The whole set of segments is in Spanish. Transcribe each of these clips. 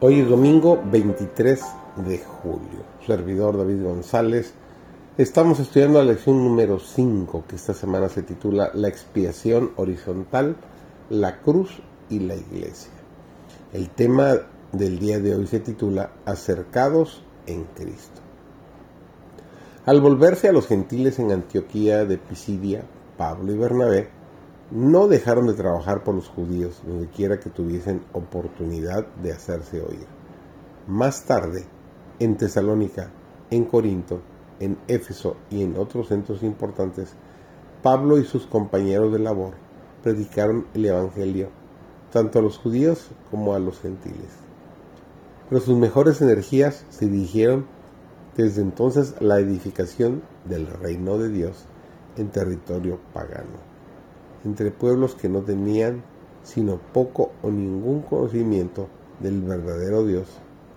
Hoy es domingo 23 de julio. Servidor David González. Estamos estudiando la lección número 5 que esta semana se titula La expiación horizontal, la cruz y la iglesia. El tema del día de hoy se titula Acercados en Cristo. Al volverse a los gentiles en Antioquía de Pisidia, Pablo y Bernabé no dejaron de trabajar por los judíos donde quiera que tuviesen oportunidad de hacerse oír. Más tarde, en Tesalónica, en Corinto, en Éfeso y en otros centros importantes, Pablo y sus compañeros de labor predicaron el Evangelio tanto a los judíos como a los gentiles. Pero sus mejores energías se dirigieron desde entonces a la edificación del reino de Dios en territorio pagano entre pueblos que no tenían sino poco o ningún conocimiento del verdadero Dios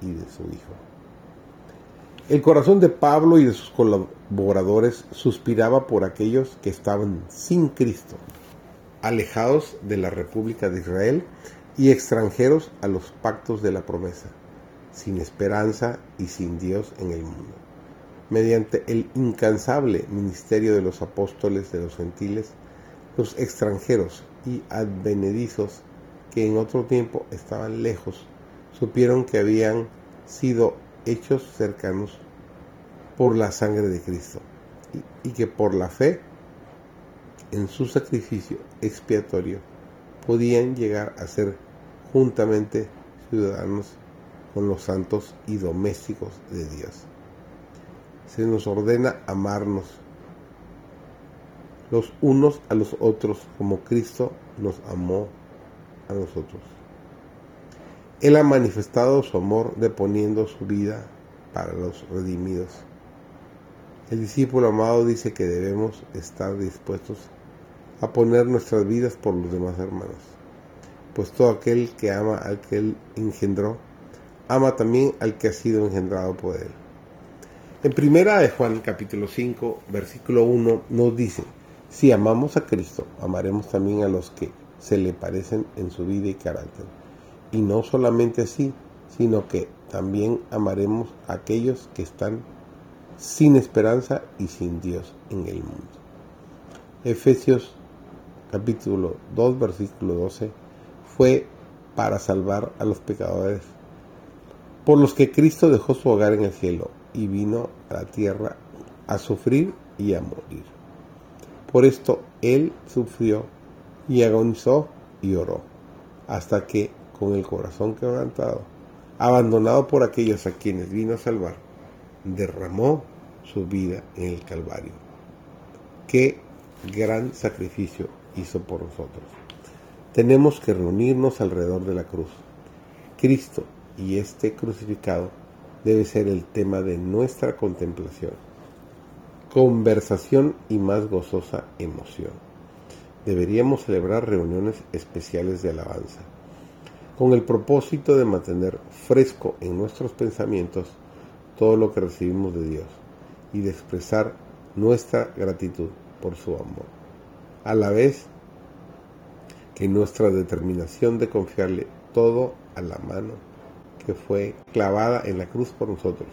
y de su Hijo. El corazón de Pablo y de sus colaboradores suspiraba por aquellos que estaban sin Cristo, alejados de la República de Israel y extranjeros a los pactos de la promesa, sin esperanza y sin Dios en el mundo. Mediante el incansable ministerio de los apóstoles de los gentiles, los extranjeros y advenedizos que en otro tiempo estaban lejos supieron que habían sido hechos cercanos por la sangre de Cristo y, y que por la fe en su sacrificio expiatorio podían llegar a ser juntamente ciudadanos con los santos y domésticos de Dios. Se nos ordena amarnos los unos a los otros como Cristo nos amó a nosotros. Él ha manifestado su amor deponiendo su vida para los redimidos. El discípulo amado dice que debemos estar dispuestos a poner nuestras vidas por los demás hermanos, pues todo aquel que ama al que él engendró, ama también al que ha sido engendrado por él. En primera de Juan capítulo 5, versículo 1 nos dice, si amamos a Cristo, amaremos también a los que se le parecen en su vida y carácter. Y no solamente así, sino que también amaremos a aquellos que están sin esperanza y sin Dios en el mundo. Efesios capítulo 2 versículo 12 fue para salvar a los pecadores, por los que Cristo dejó su hogar en el cielo y vino a la tierra a sufrir y a morir. Por esto él sufrió y agonizó y oró, hasta que, con el corazón quebrantado, abandonado por aquellos a quienes vino a salvar, derramó su vida en el Calvario. Qué gran sacrificio hizo por nosotros. Tenemos que reunirnos alrededor de la cruz. Cristo y este crucificado debe ser el tema de nuestra contemplación conversación y más gozosa emoción. Deberíamos celebrar reuniones especiales de alabanza, con el propósito de mantener fresco en nuestros pensamientos todo lo que recibimos de Dios y de expresar nuestra gratitud por su amor, a la vez que nuestra determinación de confiarle todo a la mano que fue clavada en la cruz por nosotros